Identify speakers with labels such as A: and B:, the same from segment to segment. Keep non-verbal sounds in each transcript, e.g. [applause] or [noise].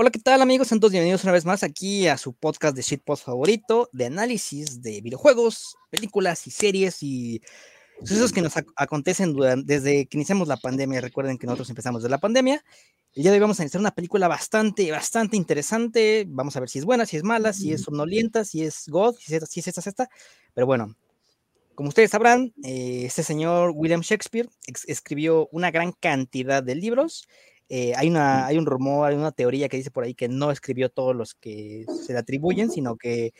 A: Hola, ¿qué tal amigos? Entonces, bienvenidos una vez más aquí a su podcast de shitpost favorito de análisis de videojuegos, películas y series y sucesos que nos acontecen desde que iniciamos la pandemia. Recuerden que nosotros empezamos de la pandemia. Día de hoy vamos a iniciar una película bastante, bastante interesante. Vamos a ver si es buena, si es mala, si es somnolienta, si es God, si es, si es esta, si es esta. Pero bueno, como ustedes sabrán, eh, este señor William Shakespeare escribió una gran cantidad de libros eh, hay, una, hay un rumor, hay una teoría que dice por ahí que no escribió todos los que se le atribuyen, sino que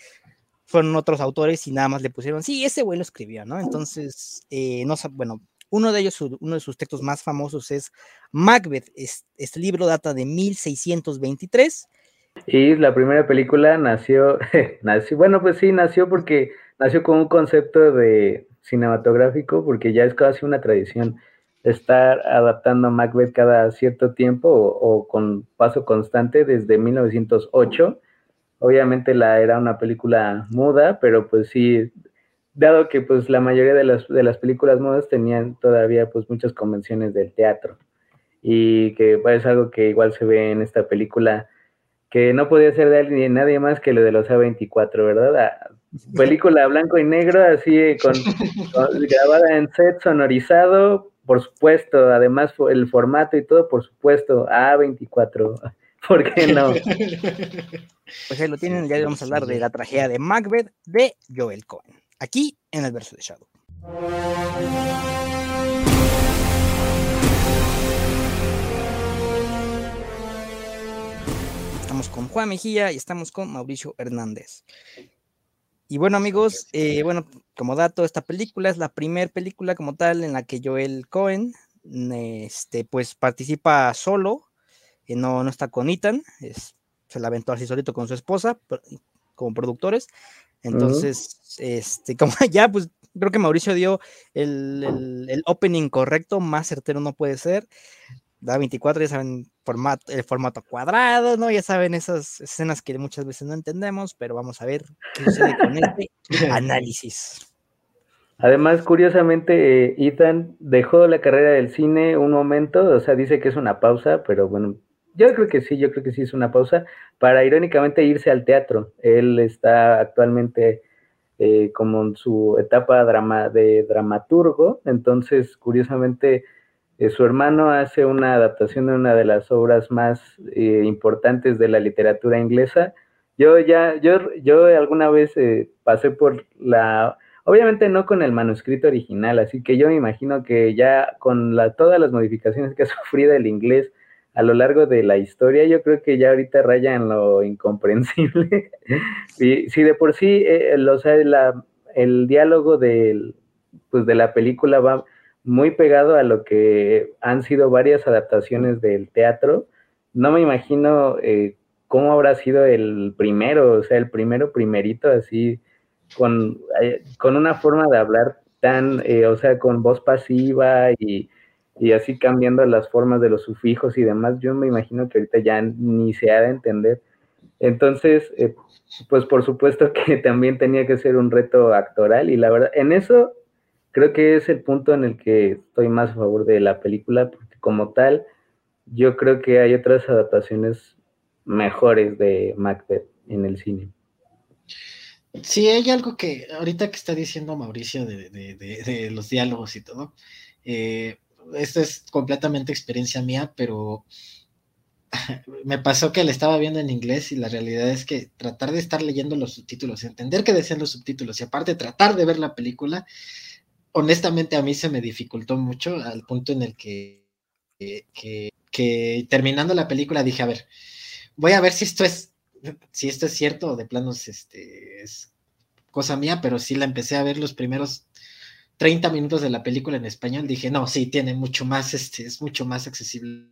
A: fueron otros autores y nada más le pusieron, sí, ese güey lo escribió, ¿no? Entonces, eh, no bueno, uno de ellos, uno de sus textos más famosos es Macbeth. Este, libro data de 1623.
B: Y la primera película nació, [laughs] nació, bueno, pues sí, nació porque nació con un concepto de cinematográfico, porque ya es casi una tradición estar adaptando Macbeth cada cierto tiempo o, con paso constante desde 1908. Obviamente la era una película muda, pero pues sí, dado que pues la mayoría de las, de las películas mudas tenían todavía pues muchas convenciones del teatro y que pues, es algo que igual se ve en esta película que no podía ser de alguien, nadie más que lo de los A24, ¿verdad? Película blanco y negro, así con [laughs] grabada en set, sonorizado, por supuesto, además el formato y todo, por supuesto, A24, [laughs] ¿por qué no? [laughs]
A: Pues ahí lo tienen, ya vamos a hablar de la tragedia de Macbeth de Joel Cohen, aquí en el verso de Shadow. Estamos con Juan Mejía y estamos con Mauricio Hernández. Y bueno, amigos, eh, bueno, como dato, esta película es la primera película como tal en la que Joel Cohen, este, pues participa solo, y no, no está con Ethan, es, se la aventó así solito con su esposa, como productores. Entonces, este, [laughs] como ya, pues creo que Mauricio dio el, el, opening correcto, más certero no puede ser da 24, ya saben formato, el formato cuadrado, ¿no? Ya saben esas escenas que muchas veces no entendemos, pero vamos a ver qué sucede con este [laughs] análisis.
B: Además, curiosamente, eh, Ethan dejó la carrera del cine un momento, o sea, dice que es una pausa, pero bueno, yo creo que sí, yo creo que sí es una pausa, para irónicamente irse al teatro. Él está actualmente eh, como en su etapa drama, de dramaturgo, entonces, curiosamente, eh, su hermano hace una adaptación de una de las obras más eh, importantes de la literatura inglesa. Yo ya, yo, yo alguna vez eh, pasé por la, obviamente no con el manuscrito original, así que yo me imagino que ya con todas las modificaciones que ha [laughs] sufrido el inglés a lo largo de la historia, yo creo que ya ahorita raya en lo incomprensible. [laughs] y si de por sí, sea, el diálogo del, pues de la película va muy pegado a lo que han sido varias adaptaciones del teatro. No me imagino eh, cómo habrá sido el primero, o sea, el primero primerito, así, con, eh, con una forma de hablar tan, eh, o sea, con voz pasiva y, y, así cambiando las formas de los sufijos y demás. Yo me imagino que ahorita ya ni se ha de entender. Entonces, pues por supuesto [laughs] que también tenía que ser un reto actoral y la verdad, en eso creo que es el punto en el que estoy más a favor de la película, porque como tal, yo creo que hay otras adaptaciones mejores de Macbeth en el cine.
C: Sí, hay algo que ahorita que está diciendo Mauricio de, los diálogos y todo, eh, esto es completamente experiencia mía, pero [laughs] me pasó que le estaba viendo en inglés y la realidad es que tratar de estar leyendo los subtítulos, entender qué decían los subtítulos y aparte tratar de ver la película, honestamente a mí se me dificultó mucho al punto en el que, que, terminando la película dije, a ver, voy a ver si esto es, si esto es cierto o de planos este, es cosa mía, pero sí la empecé a ver los primeros 30 minutos de la película en español, dije, no, sí, tiene mucho más, este, es mucho más accesible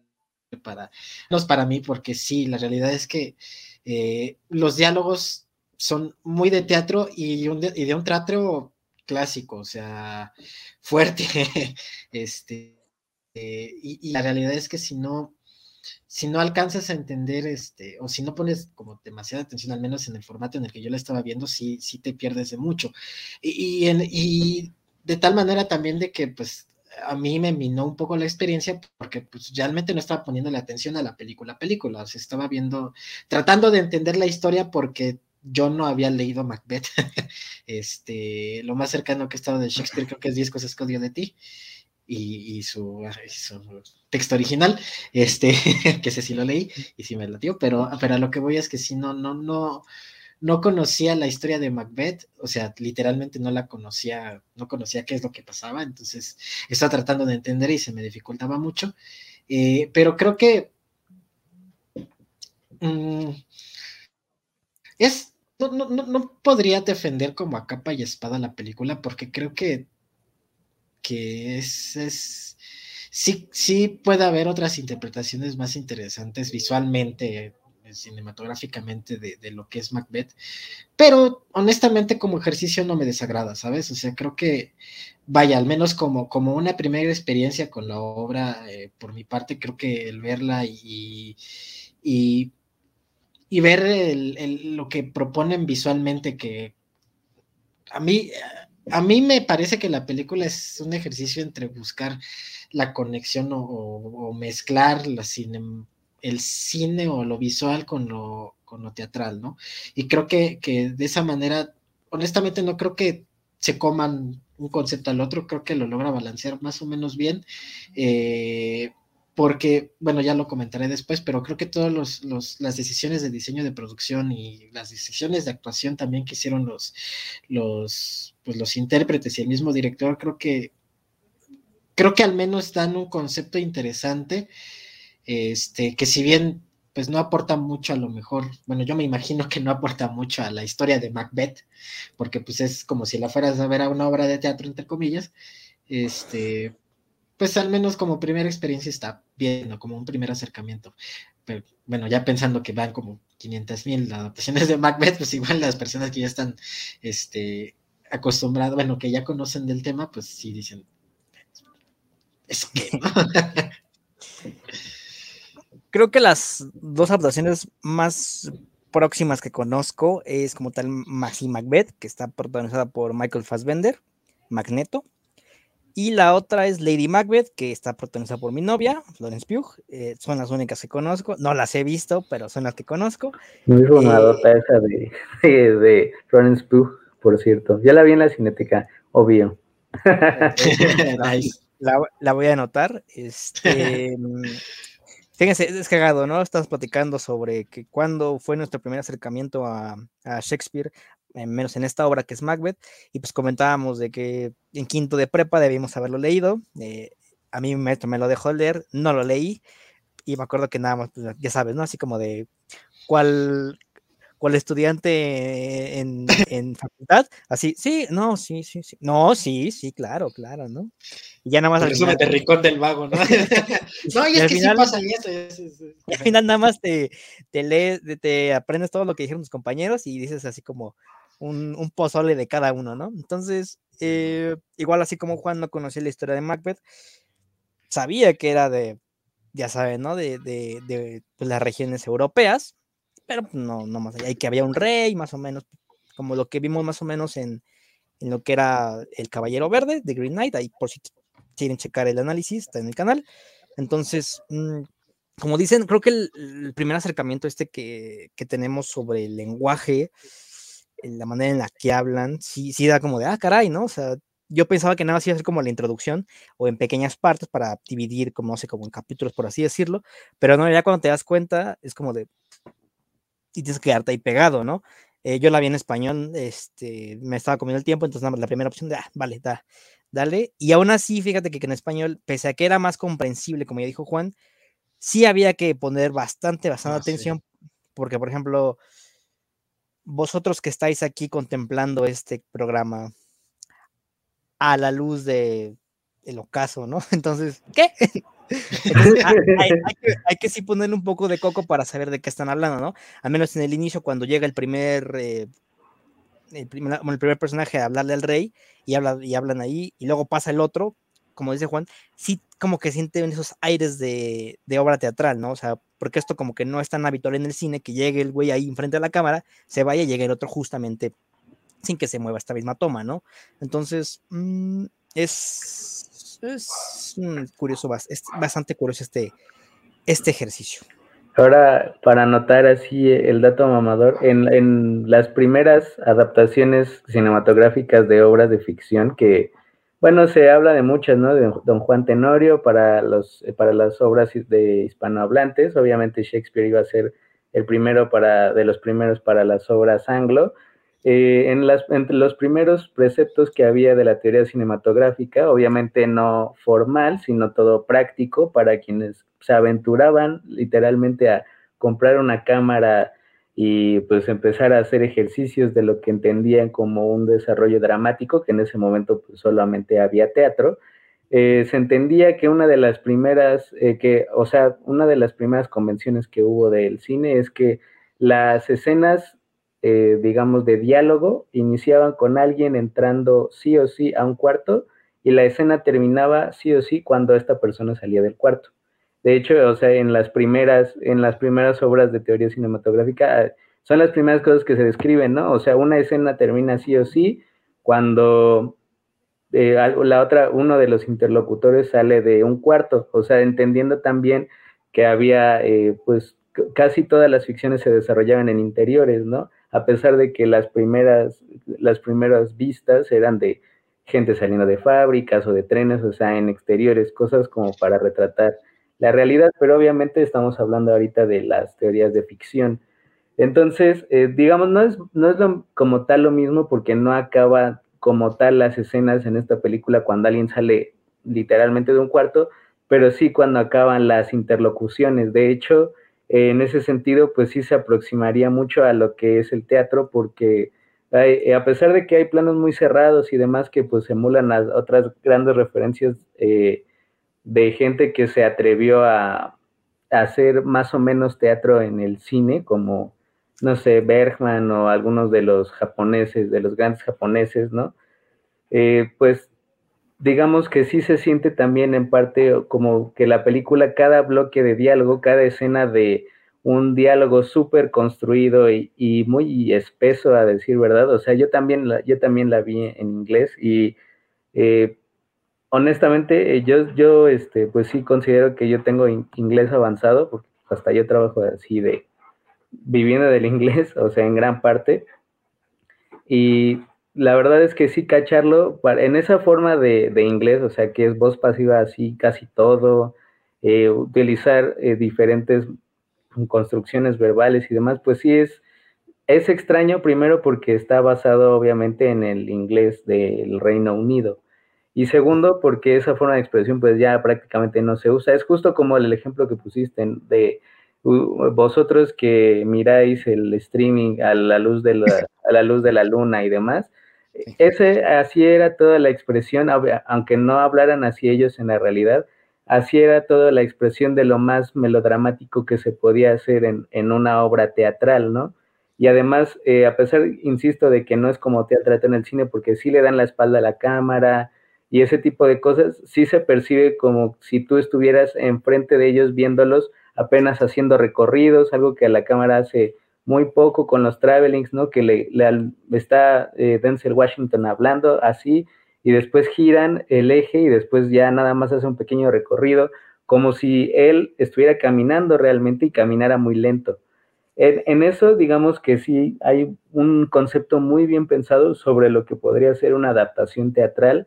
C: para, no es para mí, porque sí, la realidad es que eh, los diálogos son muy de teatro y, y de un teatro clásico, o sea, fuerte, [laughs] este, eh, y, la realidad es que si no, si no alcanzas a entender, este, o si no pones como demasiada atención, al menos en el formato en el que yo la estaba viendo, sí, sí te pierdes de mucho. Y, y, de tal manera también de que, pues, a mí me minó un poco la experiencia porque pues realmente no estaba poniendo la atención a la película película, o sea, estaba viendo, tratando de entender la historia porque yo no había leído Macbeth. [laughs] este, lo más cercano que he estado de Shakespeare creo que es 10 cosas de ti. Y, su, texto original, este, [laughs] que sé si lo leí y si me latió, pero, pero a lo que voy es que si no, no, no, no conocía la historia de Macbeth, o sea, literalmente no la conocía, no conocía qué es lo que pasaba, entonces estaba tratando de entender y se me dificultaba mucho, eh, pero creo que mm, es, no, no, no, podría defender como a capa y espada la película, porque creo que, que es, es sí, sí puede haber otras interpretaciones más interesantes visualmente, cinematográficamente de, lo que es Macbeth, pero honestamente como ejercicio no me desagrada, ¿sabes? O sea, creo que, vaya, al menos como, como una primera experiencia con la obra, eh, por mi parte, creo que el verla y, y, ver lo que proponen visualmente, que a mí... A mí me parece que la película es un ejercicio entre buscar la conexión o, mezclar la cine, el cine o lo visual con lo, con lo teatral, ¿no? Y creo que, de esa manera, honestamente no creo que se coman un concepto al otro, creo que lo logra balancear más o menos bien, eh, porque, bueno, ya lo comentaré después, pero creo que todas las decisiones de diseño de producción y las decisiones de actuación también que hicieron los, los, pues los intérpretes y el mismo director, creo que, creo que al menos dan un concepto interesante este, que si bien pues no aporta mucho a lo mejor, bueno, yo me imagino que no aporta mucho a la historia de Macbeth, porque pues es como si la fueras a ver a una obra de teatro, entre comillas, este, pues al menos como primera experiencia está bien, como un primer acercamiento. Pero bueno, ya pensando que van como 500 mil adaptaciones de Macbeth, pues igual las personas que ya están este, acostumbradas, bueno, que ya conocen del tema, pues sí dicen, es que... [laughs]
A: creo que las dos adaptaciones más próximas que conozco es como tal Maxi Macbeth, que está protagonizada por Michael Fassbender, Magneto. Y la otra es Lady Macbeth, que está protagonizada por mi novia, Florence Pugh. Eh, son las únicas que conozco. No las he visto, pero son las que conozco.
B: Muy sonadota eh, esa [laughs] de, de, Florence Pugh, por cierto. Ya la vi en la cinética, obvio. [laughs] [laughs]
A: la, la, voy a anotar. Este, Fíjense, es cagado, ¿no? Estamos platicando sobre que cuando fue nuestro primer acercamiento a, Shakespeare, menos en esta obra que es Macbeth, y pues comentábamos de que en quinto de prepa debíamos haberlo leído. Eh, a mí mi maestro me lo dejó leer, no lo leí, y me acuerdo que nada más, pues, ya sabes, ¿no? Así como de cuál, cuál estudiante en, [coughs] en, facultad, así, sí, no, sí, sí, sí, no, sí, sí, claro, claro, ¿no?
C: Y ya nada más. al final, ricón del vago, ¿no? [laughs] no, y es que sí pasa eso.
A: Y al final nada más te, te lees, te aprendes todo lo que dijeron tus compañeros y dices así como un, un pozole de cada uno, ¿no? Entonces, eh, igual así como Juan no conocía la historia de Macbeth, sabía que era de, ya saben, ¿no? De, de, de pues, las regiones europeas, pero pues, no, no más allá, y que había un rey, más o menos, como lo que vimos más o menos en, en lo que era el Caballero Verde de Green Knight, ahí por si quieren checar el análisis, está en el canal. Entonces, mm, como dicen, creo que el, primer acercamiento este que, que, tenemos sobre el lenguaje, la manera en la que hablan, sí, sí da como de, ah, caray, ¿no? O sea, yo pensaba que nada más iba a ser como la introducción o en pequeñas partes para dividir, como no sé, como en capítulos, por así decirlo, pero no, ya cuando te das cuenta, es como de, y tienes que quedarte ahí pegado, ¿no? Eh, yo la vi en español, este, me estaba comiendo el tiempo, entonces nada más la primera opción de, ah, vale, da, dale. Y aún así, fíjate que, en español, pese a que era más comprensible, como ya dijo Juan, sí había que poner bastante, bastante ah, atención, porque, por ejemplo, vosotros que estáis aquí contemplando este programa a la luz de el ocaso, ¿no? [laughs] Entonces, ¿qué? [laughs] hay, que, sí ponerle un poco de coco para saber de qué están hablando, ¿no? Al menos en el inicio, cuando llega el primer, eh, el, primer el primer personaje a hablarle al rey y, habla, y hablan ahí, y luego pasa el otro, como dice Juan, sí como que sienten esos aires de, de, obra teatral, ¿no? O sea, porque esto como que no es tan habitual en el cine, que llegue el güey ahí enfrente de la cámara, se vaya y llegue el otro justamente sin que se mueva esta misma toma, ¿no? Entonces, mm, es es, curioso, es bastante curioso este, este ejercicio.
B: Ahora, para anotar así el dato mamador, en, en, las primeras adaptaciones cinematográficas de obras de ficción que, bueno, se habla de muchas, ¿no? De Don Juan Tenorio para, los, para las obras de hispanohablantes, obviamente Shakespeare iba a ser el primero para, de los primeros para las obras anglo, eh, en las, entre los primeros preceptos que había de la teoría cinematográfica, obviamente no formal, sino todo práctico para quienes se aventuraban literalmente a comprar una cámara y pues empezar a hacer ejercicios de lo que entendían como un desarrollo dramático, que en ese momento pues, solamente había teatro. Eh, se entendía que una de las primeras, eh, que, o sea, una de las primeras convenciones que hubo del cine es que las escenas eh, digamos, de diálogo, iniciaban con alguien entrando sí o sí a un cuarto y la escena terminaba sí o sí cuando esta persona salía del cuarto. De hecho, o sea, en las primeras, en las primeras obras de teoría cinematográfica, son las primeras cosas que se describen, ¿no? O sea, una escena termina sí o sí cuando eh, la otra, uno de los interlocutores sale de un cuarto, o sea, entendiendo también que había, eh, pues, casi todas las ficciones se desarrollaban en interiores, ¿no? a pesar de que las primeras, las primeras vistas eran de gente saliendo de fábricas o de trenes, o sea, en exteriores, cosas como para retratar la realidad, pero obviamente estamos hablando ahorita de las teorías de ficción. Entonces, eh, digamos, no es, no es como tal lo mismo porque no acaba como tal las escenas en esta película cuando alguien sale literalmente de un cuarto, pero sí cuando acaban las interlocuciones. De hecho, en ese sentido, pues sí se aproximaría mucho a lo que es el teatro, porque eh, a pesar de que hay planos muy cerrados y demás que pues emulan a otras grandes referencias eh, de gente que se atrevió a, hacer más o menos teatro en el cine, como, no sé, Bergman o algunos de los japoneses, de los grandes japoneses, ¿no? Eh, pues digamos que sí se siente también en parte como que la película, cada bloque de diálogo, cada escena de un diálogo súper construido y, muy espeso, a decir verdad. O sea, yo también la, yo también la vi en inglés y eh, honestamente yo, yo este, pues sí considero que yo tengo inglés avanzado, porque hasta yo trabajo así de viviendo del [laughs] inglés, o sea, en gran parte. Y la verdad es que sí cacharlo en esa forma de, inglés, o sea, que es voz pasiva así casi todo, eh, utilizar eh, diferentes construcciones verbales y demás, pues sí es, es extraño primero porque está basado obviamente en el inglés del Reino Unido. Y segundo, porque esa forma de expresión pues ya prácticamente no se usa. Es justo como el ejemplo que pusiste de vosotros que miráis el streaming a la luz de la, [laughs] a la luz de la luna y demás, ese, así era toda la expresión, aunque no hablaran así ellos en la realidad, así era toda la expresión de lo más melodramático que se podía hacer en, una obra teatral, ¿no? Y además, eh, a pesar, insisto, de que no es como teatro en el cine, porque sí le dan la espalda a la cámara y ese tipo de cosas, sí se percibe como si tú estuvieras enfrente de ellos viéndolos apenas haciendo recorridos, algo que la cámara hace muy poco con los travelings, ¿no? Que le, está eh, Denzel Washington hablando así y después giran el eje y después ya nada más hace un pequeño recorrido, como si él estuviera caminando realmente y caminara muy lento. En, eso, digamos que sí hay un concepto muy bien pensado sobre lo que podría ser una adaptación teatral,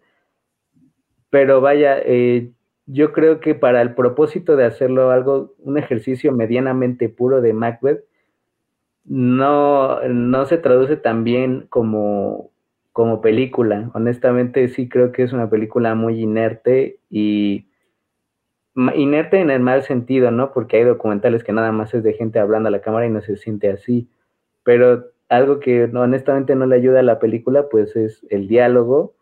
B: pero vaya, eh, yo creo que para el propósito de hacerlo algo, un ejercicio medianamente puro de Macbeth, no, no se traduce tan bien como, como película. Honestamente, sí creo que es una película muy inerte y inerte en el mal sentido, ¿no? Porque hay documentales que nada más es de gente hablando a la cámara y no se siente así. Pero algo que honestamente no le ayuda a la película, pues es el diálogo,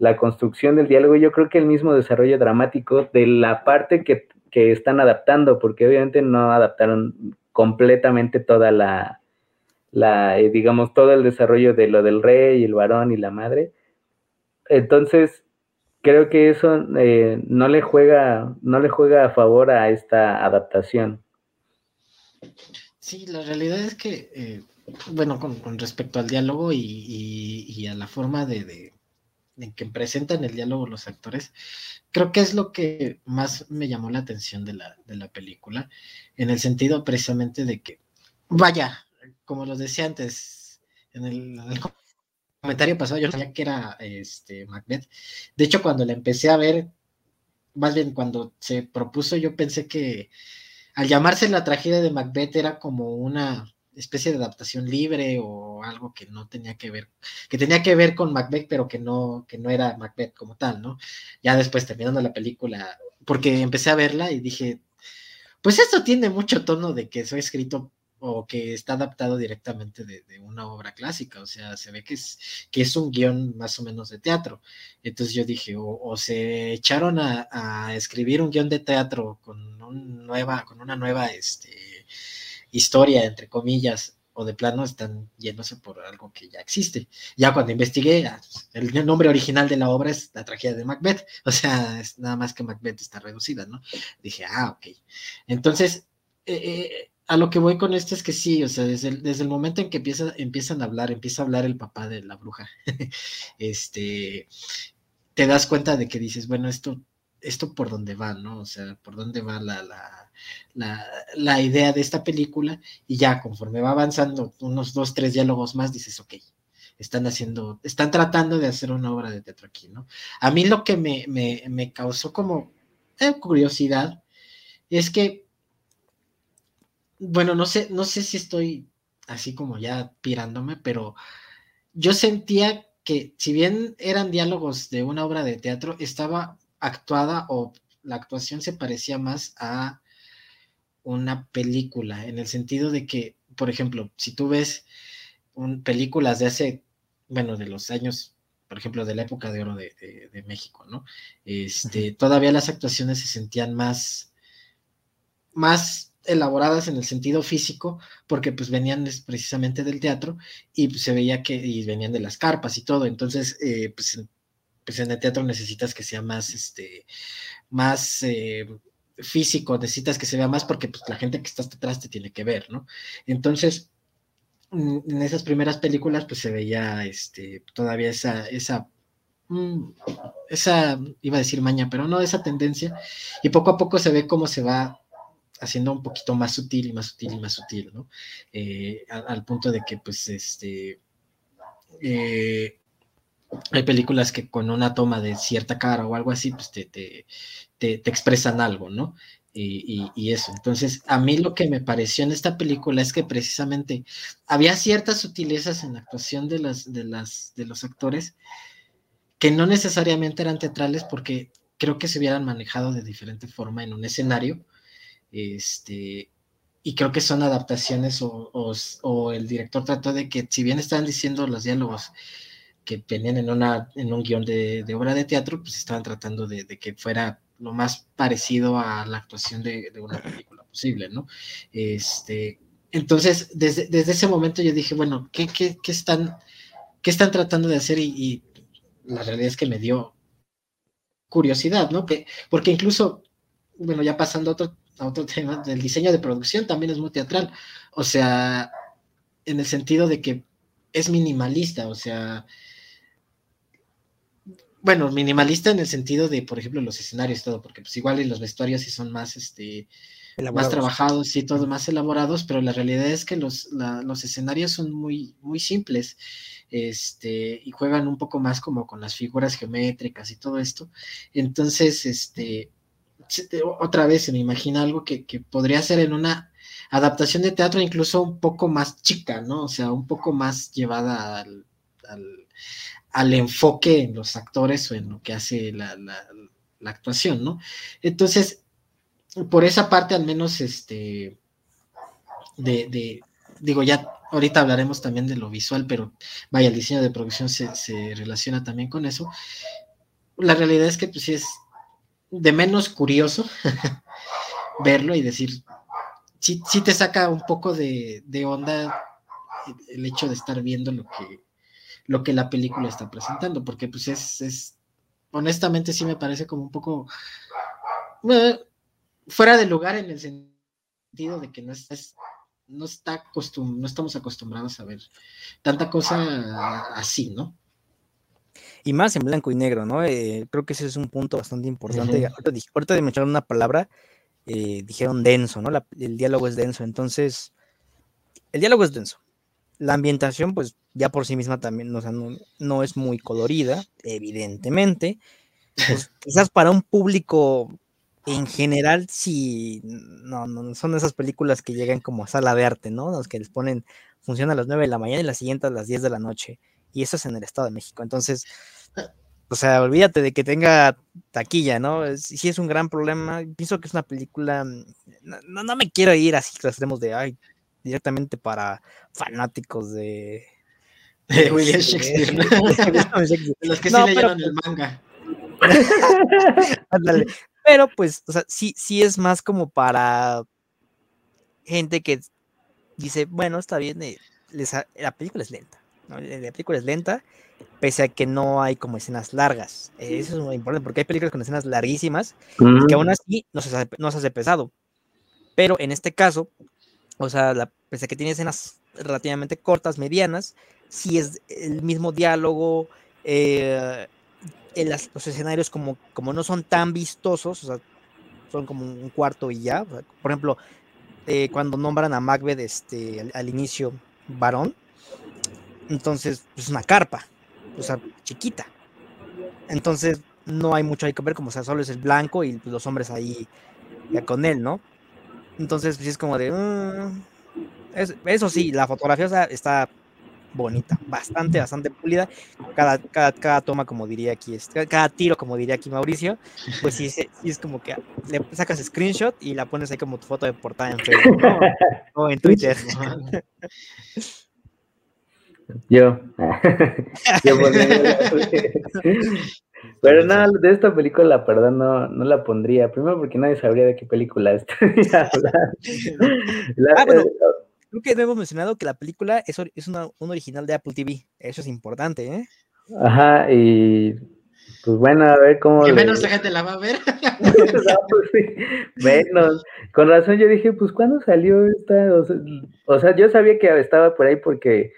B: la construcción del diálogo. Yo creo que el mismo desarrollo dramático de la parte que, que están adaptando, porque obviamente no adaptaron completamente toda la, la, eh, digamos, todo el desarrollo de lo del rey, el varón y la madre. Entonces, creo que eso eh, no le juega, no le juega a favor a esta adaptación.
C: Sí, la realidad es que, eh, bueno, con, respecto al diálogo y, a la forma de, en que presentan el diálogo los actores, creo que es lo que más me llamó la atención de la, de la película, en el sentido precisamente de que, vaya, como lo decía antes, en el, comentario pasado, yo sabía que era este, Macbeth. De hecho, cuando la empecé a ver, más bien cuando se propuso, yo pensé que al llamarse la tragedia de Macbeth era como una especie de adaptación libre o algo que no tenía que ver, que tenía que ver con Macbeth, pero que no, que no era Macbeth como tal, ¿no? Ya después terminando la película, porque empecé a verla y dije, pues esto tiene mucho tono de que soy escrito o que está adaptado directamente de, una obra clásica, o sea, se ve que es, que es un guion más o menos de teatro. Entonces yo dije, o, se echaron a, a, escribir un guion de teatro con, nueva, con una nueva este, historia, entre comillas, o de plano están yéndose por algo que ya existe. Ya cuando investigué, ah, el nombre original de la obra es La tragedia de Macbeth, o sea, es nada más que Macbeth está reducida, ¿no? Dije, ah, ok. Entonces, eh, eh, a lo que voy con esto es que sí, o sea, desde el, desde el momento en que empieza, empiezan a hablar, empieza a hablar el papá de la bruja, [laughs] este, te das cuenta de que dices, bueno, esto, esto por dónde va, ¿no? O sea, por dónde va la, la, la, idea de esta película y ya conforme va avanzando unos dos, tres diálogos más, dices, ok, están haciendo, están tratando de hacer una obra de teatro aquí, ¿no? A mí lo que me, me, me causó como eh, curiosidad es que, bueno, no sé, no sé si estoy así como ya pirándome, pero yo sentía que si bien eran diálogos de una obra de teatro, estaba actuada o la actuación se parecía más a una película, en el sentido de que, por ejemplo, si tú ves un, películas de hace, bueno, de los años, por ejemplo, de la época de oro de, México, ¿no? Este, todavía las actuaciones se sentían más, más elaboradas en el sentido físico, porque pues venían precisamente del teatro y pues, se veía que y venían de las carpas y todo, entonces eh, pues, pues, en el teatro necesitas que sea más, este, más eh, físico, necesitas que se vea más porque pues, la gente que está atrás te tiene que ver, ¿no? Entonces, en esas primeras películas, pues se veía este, todavía esa, esa, mm, esa, iba a decir maña, pero no esa tendencia, y poco a poco se ve cómo se va haciendo un poquito más sutil y más sutil y más sutil, ¿no? Eh, al, punto de que, pues, este, eh, hay películas que con una toma de cierta cara o algo así, pues te, te, te, expresan algo, ¿no? Y, eso. Entonces, a mí lo que me pareció en esta película es que precisamente había ciertas sutilezas en la actuación de, las, de, las, de los actores que no necesariamente eran teatrales porque creo que se hubieran manejado de diferente forma en un escenario. Este, y creo que son adaptaciones o, o, o el director trató de que si bien estaban diciendo los diálogos, que venían en, una, en un guion de, obra de teatro, pues estaban tratando de, que fuera lo más parecido a la actuación de, una película posible, ¿no? Este, entonces, desde, ese momento yo dije, bueno, ¿qué, qué, están, qué están tratando de hacer? Y, la realidad es que me dio curiosidad, ¿no? Que, porque incluso, bueno, ya pasando a otro, a otro tema, del diseño de producción también es muy teatral, o sea, en el sentido de que es minimalista, o sea, bueno, minimalista en el sentido de, por ejemplo, los escenarios y todo, porque pues igual los vestuarios sí son más, este, más trabajados y todo más elaborados, pero la realidad es que los, los escenarios son muy, muy simples, este, y juegan un poco más como con las figuras geométricas y todo esto. Entonces, este, otra vez se me imagina algo que, que podría ser en una adaptación de teatro incluso un poco más chica, ¿no? O sea, un poco más llevada al, al enfoque en los actores o en lo que hace la, actuación, ¿no? Entonces, por esa parte al menos, este, de, digo, ya ahorita hablaremos también de lo visual, pero vaya, el diseño de producción se, relaciona también con eso. La realidad es que pues sí es de menos curioso [laughs] verlo y decir, sí, sí te saca un poco de, de onda el hecho de estar viendo lo que lo que la película está presentando, porque pues es, es honestamente sí me parece como un poco eh, fuera de lugar en el sentido de que no es, no está no estamos acostumbrados a ver tanta cosa así, ¿no?
A: Y más en blanco y negro, ¿no? Eh, creo que ese es un punto bastante importante. ahorita, de mencionar una palabra, eh, dijeron denso, ¿no? el diálogo es denso. Entonces, el diálogo es denso. La ambientación, pues ya por sí misma también o sea, no, es muy colorida, evidentemente. Pues, [laughs] quizás para un público en general, sí, no, no, son esas películas que llegan como a sala de arte, ¿no? Los que les ponen, funciona a las 9 de la mañana y la siguiente a las 10 de la noche. Y eso es en el Estado de México. Entonces, o sea, olvídate de que tenga taquilla, ¿no? Sí es un gran problema. Pienso que es una película, no, no me quiero ir así que de, ay, directamente para fanáticos de...
C: De William Shakespeare. [laughs] Los que sí leyeron el pues manga. [laughs]
A: Pero pues, o sea, sí, sí es más como para gente que dice, bueno, está bien, eh, la película es lenta, ¿no? La película es lenta, pese a que no hay como escenas largas. Eso es muy importante, porque hay películas con escenas larguísimas que aún así no se, no se hace pesado. Pero en este caso, o sea, la, pese a que tiene escenas relativamente cortas, medianas, sí es el mismo diálogo, eh, los escenarios como, como no son tan vistosos, o sea, son como un cuarto y ya. por ejemplo, eh, cuando nombran a Macbeth este, al, inicio varón, entonces es pues, una carpa, o sea, chiquita. Entonces no hay mucho ahí que ver, como sea, solo es el blanco y pues, los hombres ahí ya con él, ¿no? Entonces, pues es como de. Mm, eso sí, la fotografía está bonita, bastante, bastante pulida. Cada, cada, toma, como diría aquí, cada tiro, como diría aquí Mauricio, pues sí, sí, es como que le sacas screenshot y la pones ahí como tu foto de portada en Facebook o en Twitter. [laughs]
B: Yo. [laughs] Yo pero no, de esta película, la verdad, no, no la pondría. Primero porque nadie sabría de qué película [laughs] es. [laughs]
A: ah, bueno, creo que hemos mencionado que la película es, es una, un original de Apple TV. Eso es importante, ¿eh?
B: Ajá, y pues bueno, a ver cómo.
C: Que menos gente la va a ver. [laughs]
B: Pues menos. Con razón yo dije, pues ¿cuándo salió esta? o sea, yo sabía que estaba por ahí porque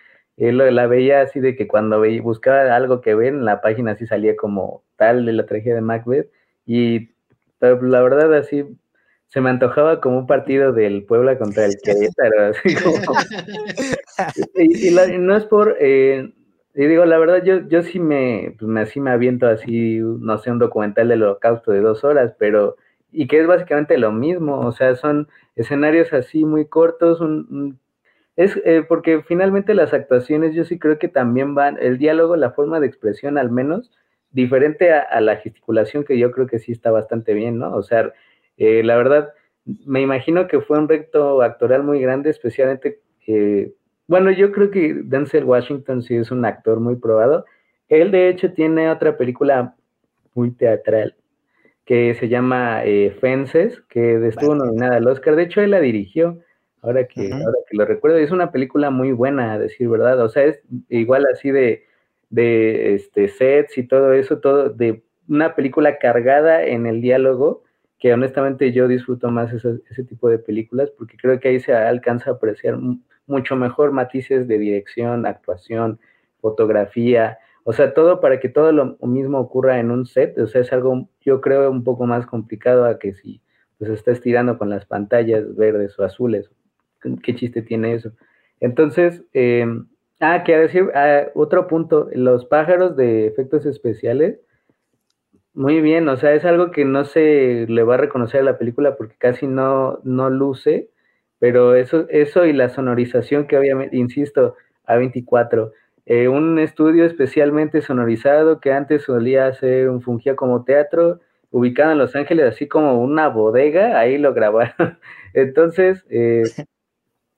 B: él la veía así de que cuando buscaba algo que ver en la página así salía como tal de la tragedia de Macbeth y la verdad así se me antojaba como un partido del Puebla contra el Querétaro [laughs] así como [laughs] y, no es por eh, y digo la verdad yo yo sí pues me así me aviento así no sé un documental del Holocausto de dos horas pero y que es básicamente lo mismo o sea son escenarios así muy cortos un es eh, porque finalmente las actuaciones yo sí creo que también van, el diálogo, la forma de expresión al menos, diferente a, la gesticulación que yo creo que sí está bastante bien, ¿no? O sea, eh, la verdad, me imagino que fue un reto actoral muy grande, especialmente, eh, bueno, yo creo que Denzel Washington sí es un actor muy probado. Él de hecho tiene otra película muy teatral que se llama Fences, que estuvo nominada al Oscar. De hecho, él la dirigió. Ahora que, ahora que lo recuerdo, es una película muy buena, a decir verdad. O sea, es igual así de, de este, sets y todo eso, todo de una película cargada en el diálogo, que honestamente yo disfruto más ese tipo de películas, porque creo que ahí se alcanza a apreciar mucho mejor matices de dirección, actuación, fotografía, o sea, todo para que todo lo mismo ocurra en un set, o sea, es algo, yo creo, un poco más complicado a que si pues estás tirando con las pantallas verdes o azules qué chiste tiene eso. Entonces, eh, ah, que decir, ah, otro punto, los pájaros de efectos especiales, muy bien, o sea, es algo que no se le va a reconocer a la película porque casi no, no luce, pero eso, eso y la sonorización que obviamente, insisto, A24, eh, un estudio especialmente sonorizado que antes solía ser un fungía como teatro, ubicado en Los Ángeles, así como una bodega, ahí lo grabaron. [laughs] Entonces, eh, [laughs]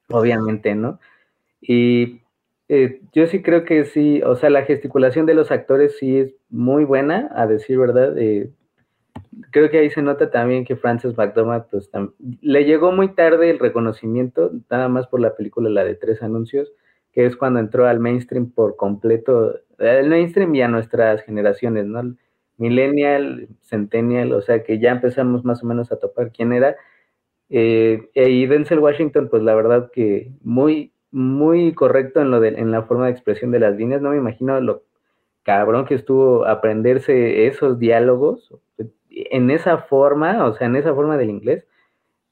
B: obviamente, ¿no? Y eh, yo sí creo que sí, o sea, la gesticulación de los actores sí es muy buena, a decir verdad. Eh, creo que ahí se nota también que Frances McDormand, pues, le llegó muy tarde el reconocimiento, nada más por la película, la de tres anuncios, que es cuando entró al mainstream por completo, el mainstream y a nuestras generaciones, ¿no? Millennial, Centennial, o sea, que ya empezamos más o menos a topar quién era eh, y Denzel Washington, pues la verdad que muy, muy correcto en, lo de, en la forma de expresión de las líneas. No me imagino lo, cabrón que estuvo aprenderse esos diálogos en esa forma, o sea, en esa forma del inglés.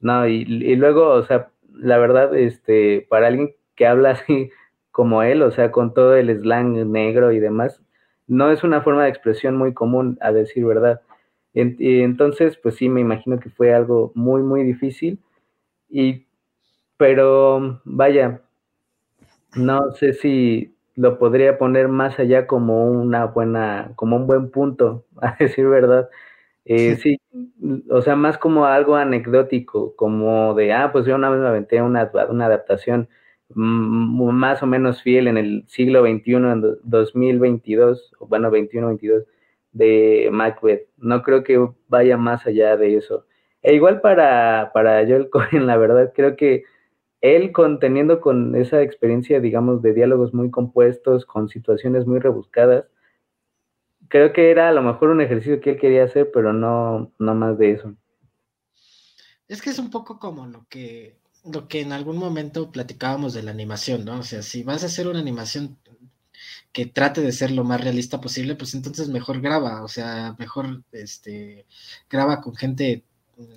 B: No, y, y luego, o sea, la verdad, este, para alguien que habla así como él, o sea, con todo el slang negro y demás, no es una forma de expresión muy común, a decir verdad. Y entonces, pues sí, me imagino que fue algo muy, muy difícil. Y, pero vaya, no sé si lo podría poner más allá como una buena, como un buen punto, [laughs] a decir verdad. Eh, sí, o sea, más como algo anecdótico, como de, ah, pues yo una vez me aventé una, una adaptación más o menos fiel en el siglo XXI, en 2022, o bueno, 21-22, de Macbeth. No creo que vaya más allá de eso. E igual para, para Joel [laughs] Cohen, la verdad, creo que él conteniendo con esa experiencia, digamos, de diálogos muy compuestos, con situaciones muy rebuscadas, creo que era a lo mejor un ejercicio que él quería hacer, pero no, no más de eso.
C: Es que es un poco como lo que, lo que en algún momento platicábamos de la animación, ¿no? O sea, si vas a hacer una animación que trate de ser lo más realista posible, pues entonces mejor graba, o sea, mejor este, graba con gente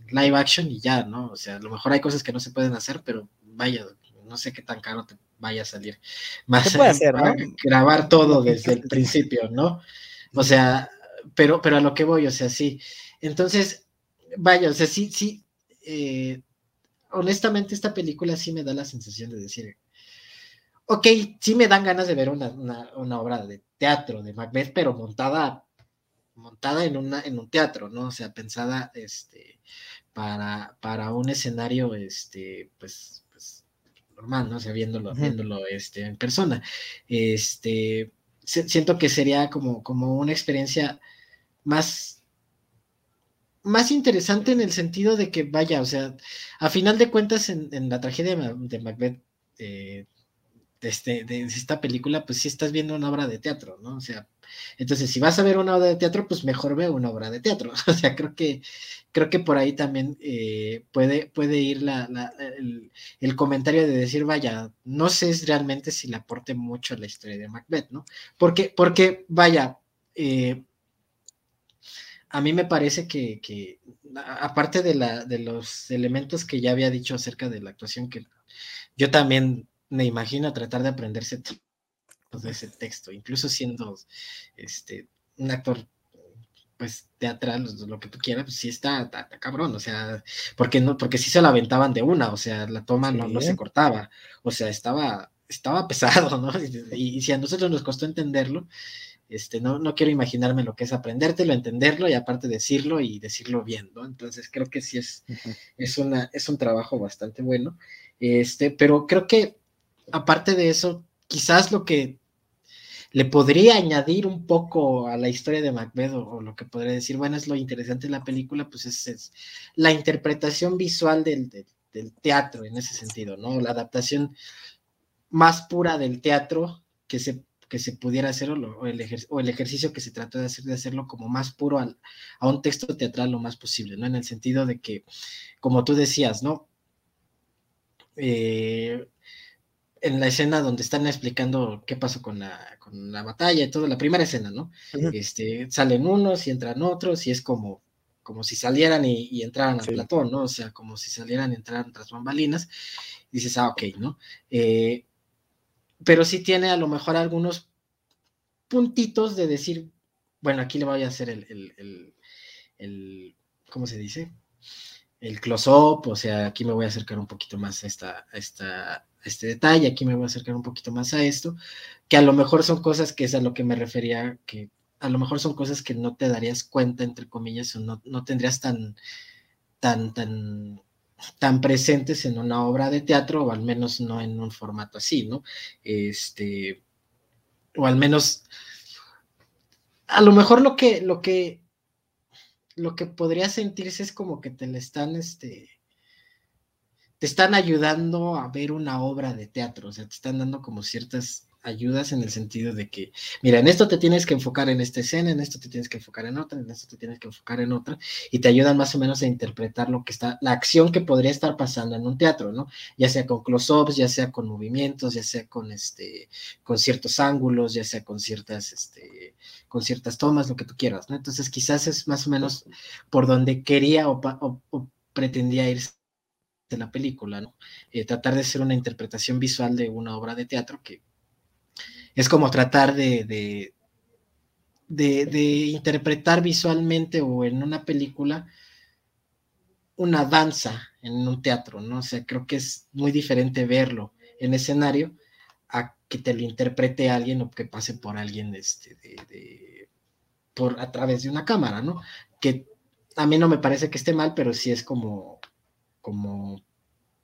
C: live action y ya, ¿no? O sea, a lo mejor hay cosas que no se pueden hacer, pero vaya, no sé qué tan caro te vaya a salir. Más
A: puede [laughs] hacer, ¿no?
C: grabar todo [laughs] desde el principio, ¿no? O sea, pero, pero a lo que voy, o sea, sí. Entonces, vaya, o sea, sí, sí. Eh, honestamente, esta película sí me da la sensación de decir, ok, sí me dan ganas de ver una, una obra de teatro de Macbeth, pero montada montada en, una, en un teatro, ¿no? O sea, pensada este, para, para un escenario, este, pues, pues normal, ¿no? O sea, viéndolo, viéndolo este, en persona. Este, siento que sería como, como una experiencia más, más interesante en el sentido de que, vaya, o sea, a final de cuentas, en, la tragedia de Macbeth, eh, este, de, esta película, pues sí estás viendo una obra de teatro, ¿no? O sea, entonces si vas a ver una obra de teatro, pues mejor ve una obra de teatro. [laughs] O sea, creo que, creo que por ahí también eh, puede, puede ir la, el, comentario de decir, vaya, no sé realmente si le aporte mucho a la historia de Macbeth, ¿no? Porque, porque vaya, eh, a mí me parece que, que aparte de, la, de los elementos que ya había dicho acerca de la actuación, que yo también me imagino tratar de aprenderse todo ese texto, incluso siendo este, un actor pues teatral, lo que tú quieras, pues sí está, cabrón, o sea, porque no, porque sí se la aventaban de una, o sea, la toma no, no se cortaba, o sea, estaba, estaba pesado, ¿no? [laughs] Y, si a nosotros nos costó entenderlo, este, no, no quiero imaginarme lo que es aprendértelo, entenderlo y aparte decirlo y decirlo bien, ¿no? Entonces creo que sí es, es, una, es un trabajo bastante bueno, este, pero creo que aparte de eso, quizás lo que le podría añadir un poco a la historia de Macbeth, o, lo que podría decir, bueno, es lo interesante de la película, pues es, la interpretación visual del, teatro en ese sentido, ¿no? La adaptación más pura del teatro que se, que se pudiera hacer, o, el ejercicio que se trató de hacer, de hacerlo como más puro a un texto teatral lo más posible, ¿no? En el sentido de que, como tú decías, ¿no? Eh, en la escena donde están explicando qué pasó con la, con la batalla y todo, la primera escena, ¿no? este, salen unos y entran otros y es como, como si salieran y, entraran al platón, ¿no? O sea, como si salieran y entraran tras bambalinas. dices, ah, ok, ¿no? Eh, pero sí tiene a lo mejor algunos puntitos de decir, bueno, aquí le voy a hacer el, el, el, el ¿cómo se dice? El close-up, o sea, aquí me voy a acercar un poquito más a esta, a esta este detalle, aquí me voy a acercar un poquito más a esto, que a lo mejor son cosas que es a lo que me refería, que a lo mejor son cosas que no te darías cuenta, entre comillas, o no, no tendrías tan, tan, tan, tan presentes en una obra de teatro, o al menos no en un formato así, ¿no? Este, o al menos, a lo mejor lo que, lo que, lo que podría sentirse es como que te le están, este, te están ayudando a ver una obra de teatro, o sea, te están dando como ciertas ayudas en el sentido de que, mira, en esto te tienes que enfocar en esta escena, en esto te tienes que enfocar en otra, en esto te tienes que enfocar en otra, y te ayudan más o menos a interpretar lo que está, la acción que podría estar pasando en un teatro, ¿no? Ya sea con close-ups, ya sea con movimientos, ya sea con este, con ciertos ángulos, ya sea con ciertas, este, con ciertas tomas, lo que tú quieras, ¿no? Entonces quizás es más o menos por donde quería o, pretendía irse de la película, ¿no? Eh, tratar de hacer una interpretación visual de una obra de teatro que es como tratar de, de, interpretar visualmente o en una película una danza en un teatro, ¿no? O sea, creo que es muy diferente verlo en escenario a que te lo interprete alguien o que pase por alguien este, de, por, a través de una cámara, ¿no? Que a mí no me parece que esté mal, pero sí es como, como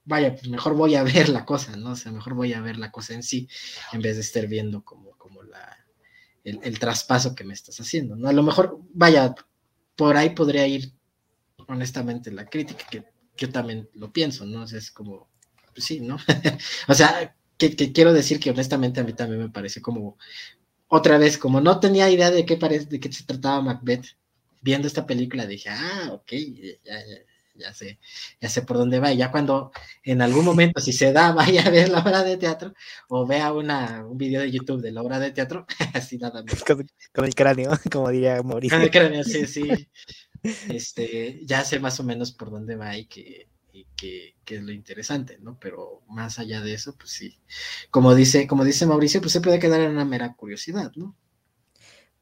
C: vaya, pues mejor voy a [laughs] ver la cosa, ¿no? O sea, mejor voy a ver la cosa en sí, en vez de estar viendo como, como la, el, traspaso que me estás haciendo, ¿no? A lo mejor, vaya, por ahí podría ir, honestamente, la crítica, que yo también lo pienso, ¿no? O sea, es como, pues sí, ¿no? [laughs] o sea, que, quiero decir que honestamente a mí también me parece como, otra vez, como no tenía idea de qué, parece, de qué se trataba Macbeth, viendo esta película dije, ah, ok, ya, ya, ya sé, ya sé por dónde va. Y ya cuando en algún momento, si se da, [laughs] vaya a ver la obra de teatro o vea una, un video de YouTube de la obra de teatro, [laughs] así nada más.
A: Con, el cráneo, [laughs] como diría Mauricio.
C: Con el cráneo, sí, sí. Este, ya sé más o menos por dónde va y que, y que, que, es lo interesante, ¿no? Pero más allá de eso, pues sí. Como dice, como dice Mauricio, pues se puede quedar en una mera curiosidad, ¿no?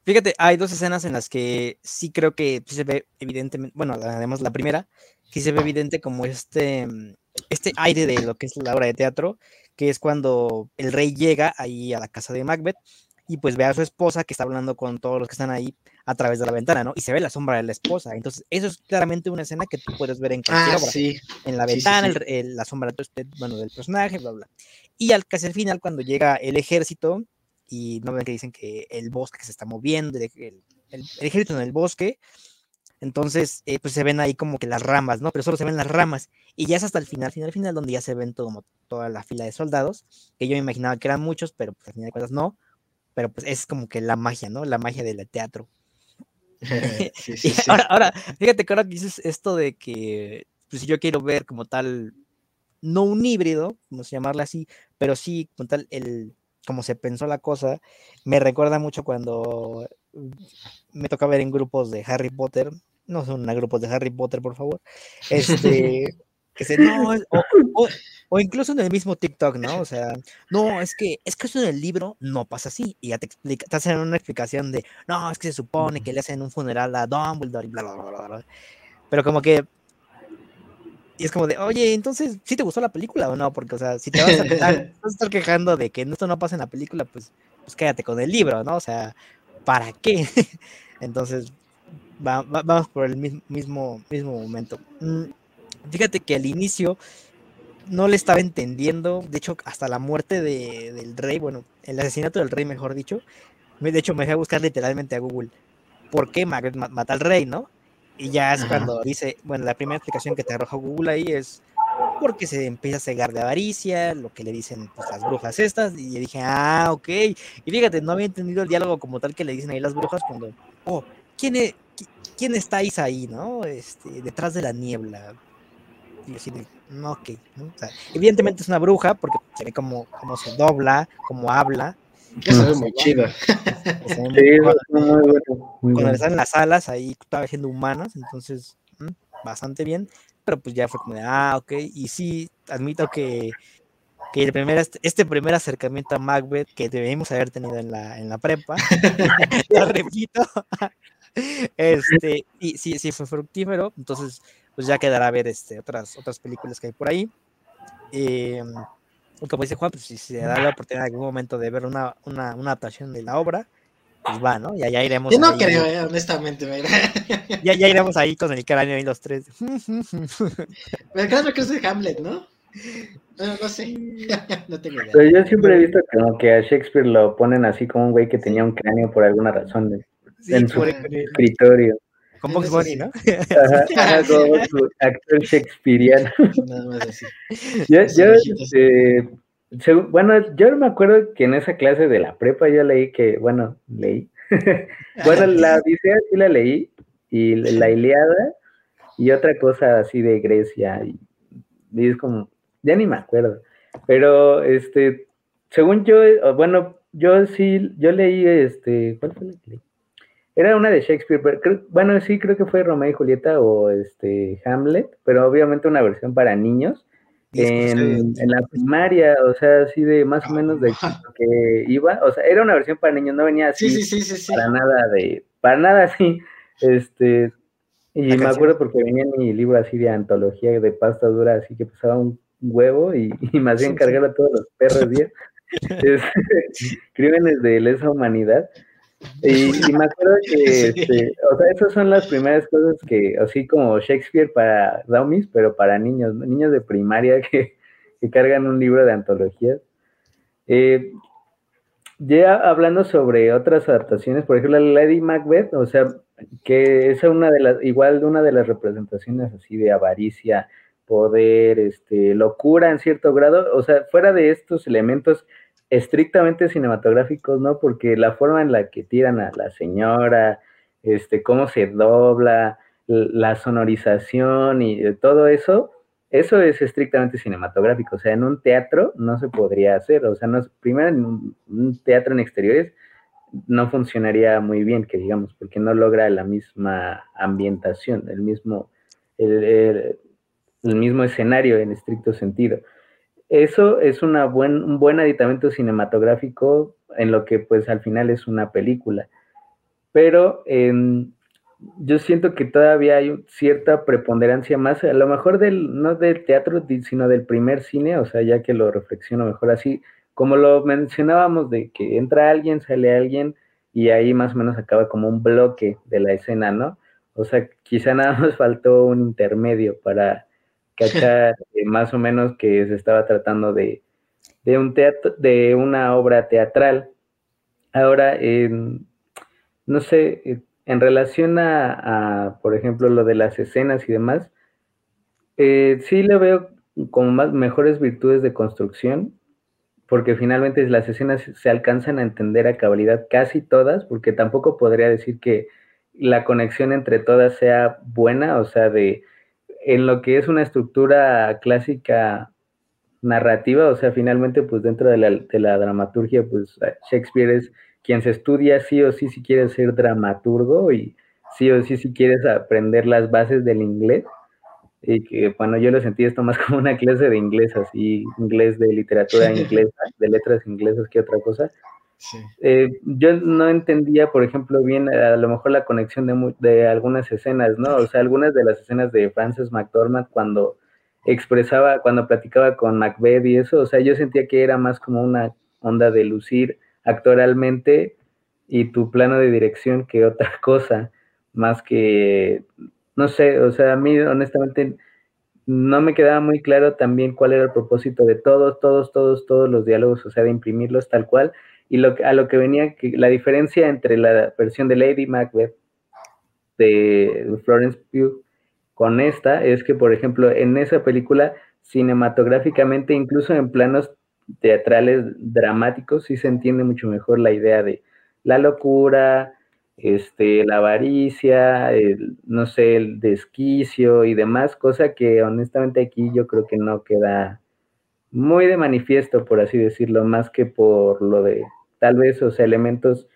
A: Fíjate, hay dos escenas en las que sí creo que se ve evidentemente, bueno, además la primera, sí se ve evidente como este, mm, este aire de lo que es la obra de teatro, que es cuando el rey llega ahí a la casa de Macbeth y pues ve a su esposa que está hablando con todos los que están ahí a través de la ventana, ¿no? Y se ve la sombra de la esposa. Entonces, eso es claramente una escena que tú puedes ver en cualquier
C: ah,
A: obra.
C: Sí.
A: En la ventana, la sombra bueno, del personaje, bla, bla. Y al casi al final, cuando llega el ejército, y no ven que dicen que el bosque se está moviendo, el, el, ejército en el bosque, entonces eh, pues se ven ahí como que las ramas, ¿no? Pero solo se ven las ramas y ya es hasta el final, final, final, donde ya se ven todo, como toda la fila de soldados, que yo me imaginaba que eran muchos, pero pues al final de cuentas no, pero pues es como que la magia, ¿no? La magia del teatro. [laughs] [laughs] sí, sí, ahora, ahora, fíjate que ahora dices esto de que pues si yo quiero ver como tal, no un híbrido, vamos a llamarla así, pero sí como tal el como se pensó la cosa, me recuerda mucho cuando mm, me toca ver en grupos de Harry Potter, no son grupos de Harry Potter, por favor, este, [laughs] que se, no, o, incluso en el mismo TikTok, ¿no? O sea, no, es que, es que eso en el libro no pasa así, y ya te explica, te hacen una explicación de, no, es que se supone que le hacen un funeral a Dumbledore y bla, bla, bla, bla, pero como que y es como de, oye, entonces, ¿sí te gustó la película o no? Porque, o sea, si te vas a, [laughs] estar, quejando de que esto no pasa en la película, pues, pues quédate con el libro, ¿no? O sea, ¿para qué? [laughs] Entonces, vamos por el mismo, mismo momento. Mm, fíjate que al inicio no le estaba entendiendo, de hecho, hasta la muerte de, del rey, bueno, el asesinato del rey, mejor dicho, de hecho, me dejé buscar literalmente a Google por qué mata al rey, ¿no? Y ya es cuando dice, bueno, la primera explicación que te arroja Google ahí es porque se empieza a cegar de avaricia, lo que le dicen pues, las brujas estas, y dije, ah, ok. Y fíjate, no había entendido el diálogo como tal que le dicen ahí las brujas cuando, oh, ¿quién, es, quién estáis ahí, no? Este, detrás de la niebla. Y así no, ok. evidentemente es una bruja porque se ve como, como se dobla, como habla,
C: eso es muy chido.
A: Cuando están en las alas, ahí estaba siendo humanas, entonces mm, bastante bien. Pero pues ya fue como de, ah, ok. Y sí, admito que, que el primer, este primer acercamiento a Macbeth que debemos haber tenido en la, en la prepa, [laughs] [laughs] lo repito, este, y sí, sí fue fructífero. Entonces, pues ya quedará a ver este, otras, otras películas que hay por ahí. Eh, como dice Juan, pues si se da la oportunidad en algún momento de ver una, una, una adaptación de la obra, pues va, ¿no? Y allá iremos.
C: Yo no creo, eh, honestamente, [laughs]
A: ya, ya iremos ahí con el cráneo y los tres. [laughs]
C: el cráneo que es de Hamlet, ¿no? No, no sé, [laughs] no tengo idea.
B: Pero yo siempre he visto como que a Shakespeare lo ponen así como un güey que tenía un cráneo por alguna razón de, en su escritorio.
A: Con Box Bunny, ¿no? [laughs]
B: Ajá, como su actor shakespeariano. Nada más así. Yo, yo este, bueno, yo me acuerdo que en esa clase de la prepa yo leí que, bueno, leí. [laughs] bueno, la Odisea sí la leí, y la Iliada, y otra cosa así de Grecia, y, y es como, ya ni me acuerdo. Pero, este, según yo, bueno, yo sí, yo leí, este, ¿cuál fue la que leí? Era una de Shakespeare, pero bueno, sí, creo que fue Romeo y Julieta o este Hamlet, pero obviamente una versión para niños. En, la primaria, o sea, así de más o menos de que iba, o sea, era una versión para niños, no venía así para nada de, para nada así, este, y me acuerdo porque venía mi libro así de antología de pasta dura, así que pesaba un huevo y, y me hacían cargar a todos los perros bien. [laughs] [laughs] [laughs] crímenes de lesa humanidad. [laughs] Y, me acuerdo que, este, o sea, esas son las primeras cosas que, así como Shakespeare para dummies, pero para niños, niños de primaria que, cargan un libro de antologías. Eh, ya hablando sobre otras adaptaciones, por ejemplo, Lady Macbeth, o sea, que es una de las, igual una de las representaciones así de avaricia, poder, este, locura en cierto grado, o sea, fuera de estos elementos estrictamente cinematográficos, ¿no? Porque la forma en la que tiran a la señora, este, cómo se dobla, la sonorización y todo eso, eso es estrictamente cinematográfico. O sea, en un teatro no se podría hacer. O sea, no, primero en un, teatro en exteriores no funcionaría muy bien, que digamos, porque no logra la misma ambientación, el mismo, el mismo escenario en estricto sentido eso es una buen, un buen aditamento cinematográfico en lo que pues al final es una película. Pero em, yo siento que todavía hay cierta preponderancia más, a lo mejor del, no del teatro, sino del primer cine, o sea, ya que lo reflexiono mejor así, como lo mencionábamos, de que entra alguien, sale alguien, y ahí más o menos acaba como un bloque de la escena, ¿no? O sea, quizá nada más [laughs] faltó un intermedio para cachar [laughs] eh, más o menos que se estaba tratando de, un teatro, de una obra teatral. Ahora, no sé, eh, en relación a, por ejemplo, lo de las escenas y demás, eh, sí le veo como más mejores virtudes de construcción, porque finalmente las escenas se alcanzan a entender a cabalidad casi todas, porque tampoco podría decir que la conexión entre todas sea buena, o sea, de en lo que es una estructura clásica narrativa, o sea, finalmente, pues dentro de la, dramaturgia, pues Shakespeare es quien se estudia sí o sí si quieres ser dramaturgo y sí o sí si quieres aprender las bases del inglés. Y que, bueno, yo lo sentí esto más como una clase de inglés, así, inglés de literatura inglesa, de letras inglesas que otra cosa. Eh, yo no entendía, por ejemplo, bien a lo mejor la conexión de, de, algunas escenas, ¿no? O sea, algunas de las escenas de Frances McDormand cuando expresaba, cuando platicaba con Macbeth y eso, o sea, yo sentía que era más como una onda de lucir actoralmente y tu plano de dirección que otra [laughs] cosa, más que, no sé, o sea, a mí honestamente no me quedaba muy claro también cuál era el propósito de todos, todos, todos, todos los diálogos, o sea, de imprimirlos tal cual y lo, a lo que venía, que la diferencia entre la versión de Lady Macbeth de Florence Pugh con esta es que, por ejemplo, en esa película, cinematográficamente, incluso en planos teatrales dramáticos, sí se entiende mucho mejor la idea de la locura, este, la avaricia, no sé, el desquicio y demás, cosa que honestamente aquí yo creo que no queda muy de manifiesto, por así decirlo, más que por lo de tal vez esos elementos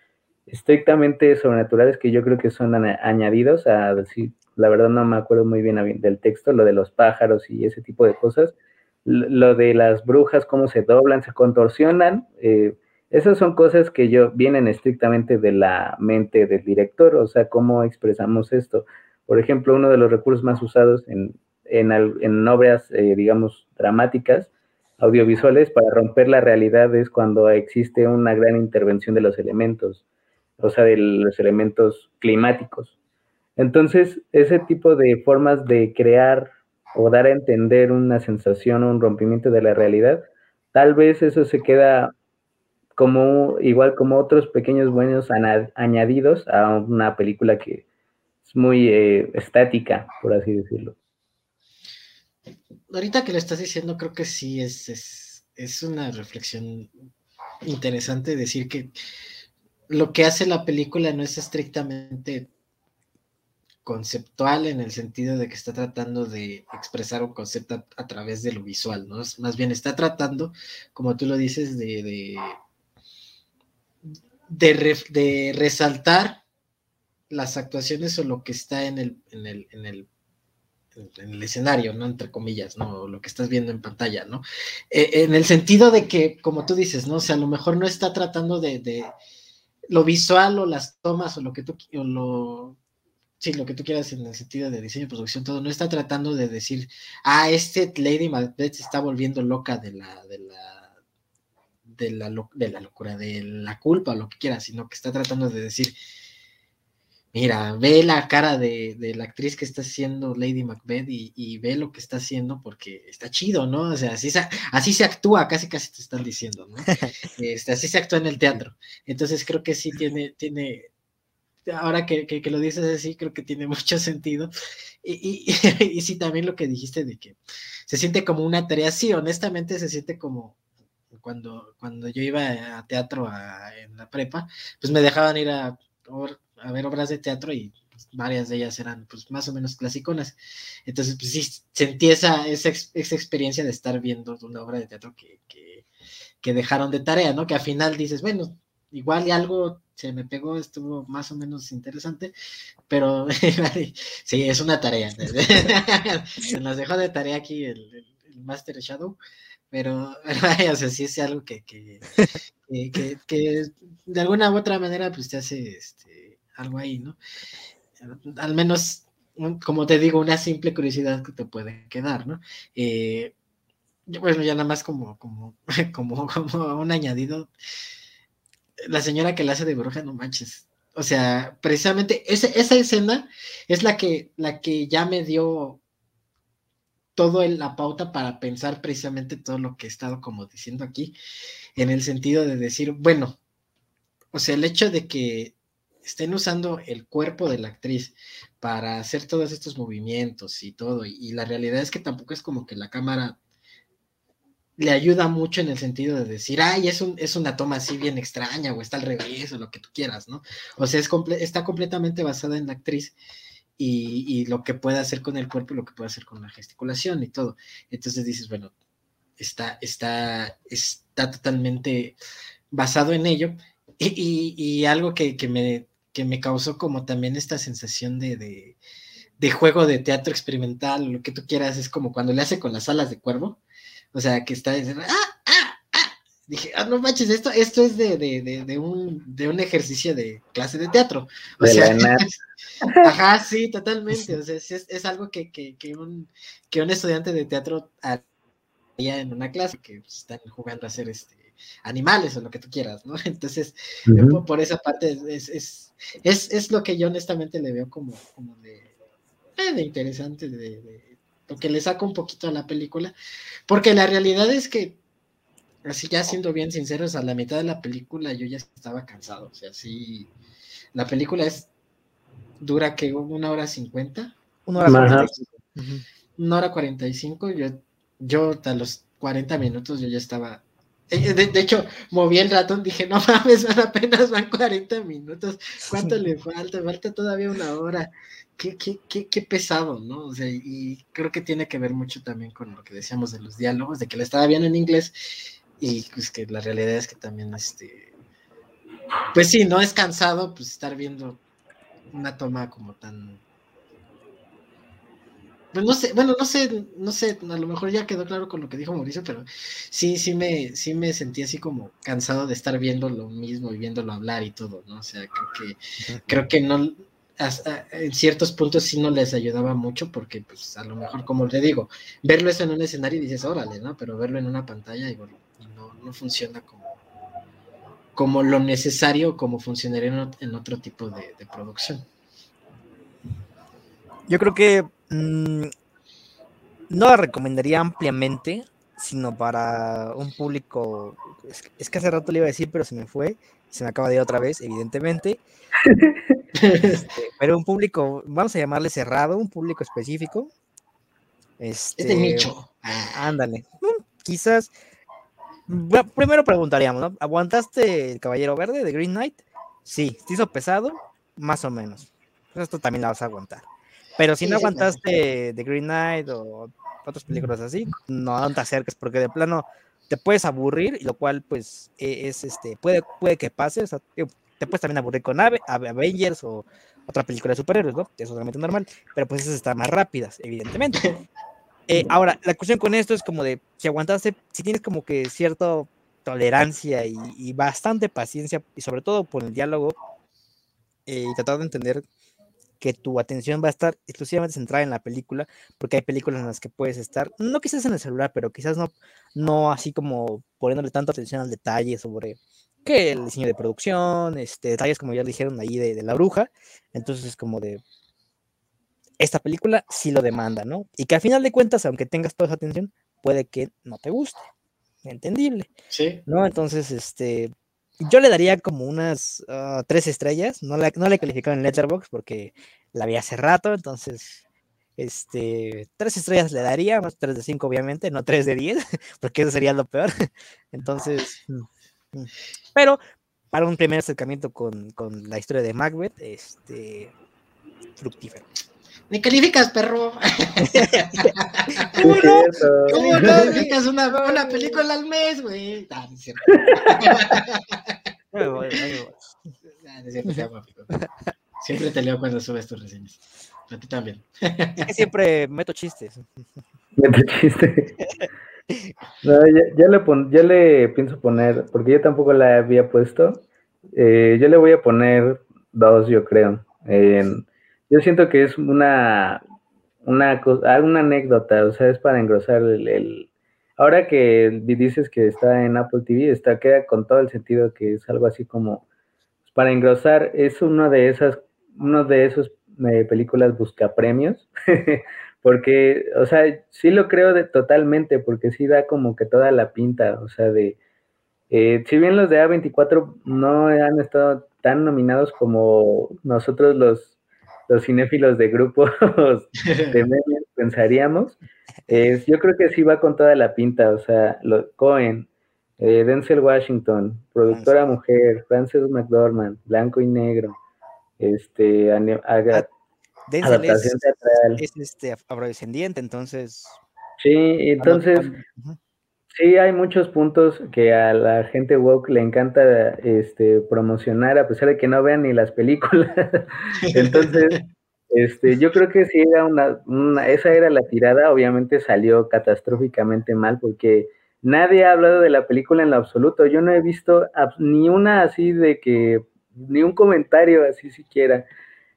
B: estrictamente sobrenaturales que yo creo que son añadidos a decir, la verdad no me acuerdo muy bien del texto, lo de los pájaros y ese tipo de cosas, lo de las brujas, cómo se doblan, se contorsionan, eh, esas son cosas que yo vienen estrictamente de la mente del director, o sea, cómo expresamos esto. Por ejemplo, uno de los recursos más usados en, en, obras, eh, digamos, dramáticas audiovisuales para romper la realidad es cuando existe una gran intervención de los elementos, o sea, de los elementos climáticos. Entonces, ese tipo de formas de crear o dar a entender una sensación o un rompimiento de la realidad, tal vez eso se queda como igual como otros pequeños buenos añadidos a una película que es muy eh, estática, por así decirlo
C: ahorita que le estás diciendo, creo que sí es, es una reflexión interesante decir que lo que hace la película no es estrictamente conceptual en el sentido de que está tratando de expresar un concepto a, través de lo visual, ¿no? Más bien está tratando, como tú lo dices, de, de, resaltar las actuaciones o lo que está en el, en el, en el escenario, ¿no? Entre comillas, ¿no? Lo que estás viendo en pantalla, ¿no? Eh, en el sentido de que, como tú dices, ¿no? O sea, a lo mejor no está tratando de, de lo visual o las tomas o lo que tú, o lo, sí, lo que tú quieras en el sentido de diseño producción, todo, no está tratando de decir, ah, este Lady Macbeth se está volviendo loca de la, de la, de la, de la locura, de la culpa, lo que quiera, sino que está tratando de decir, mira, ve la cara de, la actriz que está haciendo Lady Macbeth y, ve lo que está haciendo porque está chido, ¿no? O sea, así se, así se actúa, casi casi te están diciendo, ¿no? [laughs] Este, así se actúa en el teatro. Entonces creo que sí tiene, tiene, ahora que, que, lo dices así, creo que tiene [laughs] mucho sentido. Y, [laughs] y, sí, también lo que dijiste de que se siente como una tarea, sí, honestamente se siente como cuando, cuando yo iba a teatro en la prepa, pues me dejaban ir a, a ver obras de teatro y pues, varias de ellas eran pues más o menos clasiconas. Entonces, pues sí, sentí esa, esa, experiencia de estar viendo una obra de teatro que, que, que dejaron de tarea, ¿no? Que al final dices, bueno, igual y algo se me pegó, estuvo más o menos interesante, pero [laughs] sí, es una tarea. [laughs] se nos dejó de tarea aquí el, Master Shadow, pero [laughs] o sea, sí es algo que, que, que, de alguna u otra manera pues te hace este, algo ahí, ¿no? Al menos, como te digo, una simple curiosidad que te puede quedar, ¿no? Eh, bueno, ya nada más como, como, [laughs] como, como un añadido, la señora que la hace de bruja, no manches. O sea, precisamente esa, esa escena es la que, la que ya me dio todo la pauta para pensar precisamente todo lo que he estado como diciendo aquí, en el sentido de decir, bueno, o sea, el hecho de que estén usando el cuerpo de la actriz para hacer todos estos movimientos y todo, y la realidad es que tampoco es como que la cámara le ayuda mucho en el sentido de decir, ay, es, un, es una toma así bien extraña o está al revés o lo que tú quieras, ¿no? O sea, es está completamente basada en la actriz y, lo que puede hacer con el cuerpo y lo que puede hacer con la gesticulación y todo. Entonces dices, bueno, está, está, está totalmente basado en ello y, algo que, me, que me causó como también esta sensación de, de, de juego de teatro experimental, lo que tú quieras, es como cuando le hace con las alas de cuervo o sea, que está diciendo, ¡ah, ah, ah! Dije, ah, no manches, esto, esto es de, de, de, un, de un ejercicio de clase de teatro. O sea, [laughs] ajá, sí, totalmente. O sea, es, es algo que, que, que, un, que un estudiante de teatro haría en una clase, que están jugando a hacer este animales o lo que tú quieras, ¿no? [laughs] Entonces, por, esa parte es, es, es, es, lo que yo honestamente le veo como, como de, eh, de interesante, de, lo que le saco un poquito a la película, porque la realidad es que, así ya siendo bien sinceros, a la mitad de la película yo ya estaba cansado, o sea, sí, la película es dura que una hora cincuenta, una hora cuarenta y cinco, una hora cuarenta y cinco, yo, yo a los cuarenta minutos yo ya estaba eh, de, hecho, moví el ratón, dije, no mames, apenas van 40 minutos, ¿cuánto le falta? Falta todavía una hora qué, qué, qué, qué, pesado, ¿no? O sea, y creo que tiene que ver mucho también con lo que decíamos de los diálogos, de que la estaba viendo en inglés y pues que la realidad es que también, este, pues sí, no es cansado pues estar viendo una toma como tan... Pues no sé, bueno, no sé, no sé, a lo mejor ya quedó claro con lo que dijo Mauricio, pero sí, sí me, sí me sentí así como cansado de estar viendo lo mismo y viéndolo hablar y todo, ¿no? O sea, creo que, creo que no, en ciertos puntos sí no les ayudaba mucho porque pues a lo mejor como te digo, verlo eso en un escenario y dices, órale, ¿no? Pero verlo en una pantalla y, no, no, funciona como, como lo necesario, como funcionaría en, otro tipo de, producción.
A: Yo creo que mm, no la recomendaría ampliamente, sino para un público, es, que hace rato le iba a decir, pero se me fue, se me acaba de ir otra vez, evidentemente. Este, [laughs] pero un público, vamos a llamarle cerrado, un público específico.
C: Este, es de nicho.
A: Ándale. Mm, quizás primero preguntaríamos, ¿no? ¿Aguantaste el Caballero Verde de Green Knight? Sí. ¿Te hizo pesado? Más o menos. Pues esto también la vas a aguantar. Pero si no aguantaste The Green Knight o otras películas así, no, te acerques porque de plano te puedes aburrir, lo cual pues e, es este, puede, puede que pase, te puedes también aburrir con Avengers o otra película de superhéroes, ¿no? Eso es totalmente normal, pero pues esas están más rápidas, evidentemente. [laughs] Eh, ahora, la cuestión con esto es como de, si aguantaste, si tienes como que cierta tolerancia y, bastante paciencia, y sobre todo por el diálogo, eh, y tratar de entender que tu atención va a estar exclusivamente centrada en la película, porque hay películas en las que puedes estar, no quizás en el celular, pero quizás no, no así como poniéndole tanta atención al detalle sobre que el diseño de producción, este, detalles como ya dijeron ahí de, de la bruja, entonces es como de, esta película sí lo demanda, ¿no? Y que al final de cuentas, aunque tengas toda esa atención, puede que no te guste, entendible.
C: Sí.
A: ¿No? Entonces, este, yo le daría como unas ah, tres estrellas. No la, no he calificado en Letterboxd porque la vi hace rato. Entonces, este, tres estrellas le daría, más tres de cinco, obviamente, no tres de diez, [laughs] porque eso sería lo peor. [laughs] Entonces, mm, mm. pero para un primer acercamiento con, con la historia de Macbeth, este, fructífero.
C: Me calificas, perro. [laughs] ¿Cómo no? ¿Cómo no? Calificas una, una película al mes, güey. Ah, no es cierto. Siempre te leo cuando subes tus reseñas. A ti también.
A: siempre meto chistes.
B: Meto chistes. No, ya, ya, le pon, ya le pienso poner, porque yo tampoco la había puesto. Eh, yo le voy a poner dos, yo creo. En, yo siento que es una, una, una anécdota, o sea, es para engrosar el, Ahora que dices que está en Apple TV, está, queda con todo el sentido que es algo así como para engrosar, es uno de esas, uno de esos eh, películas busca premios, [laughs] porque, o sea, sí lo creo de, totalmente, porque sí da como que toda la pinta, o sea, de, eh, si bien los de A24 no han estado tan nominados como nosotros los los cinéfilos de grupos [laughs] de memes pensaríamos. Es, yo creo que sí va con toda la pinta, o sea, lo, Cohen, eh, Denzel Washington, productora mujer, Frances McDormand, blanco y negro, este,
A: Denzel adaptación es, teatral. Es este afrodescendiente, entonces.
B: Sí, entonces, Sí, hay muchos puntos que a la gente woke le encanta este, promocionar, a pesar de que no vean ni las películas. [laughs] Entonces, este, yo creo que sí era una, esa era la tirada, obviamente salió catastróficamente mal porque nadie ha hablado de la película en lo absoluto. Yo no he visto ni una así de que, ni un comentario así siquiera.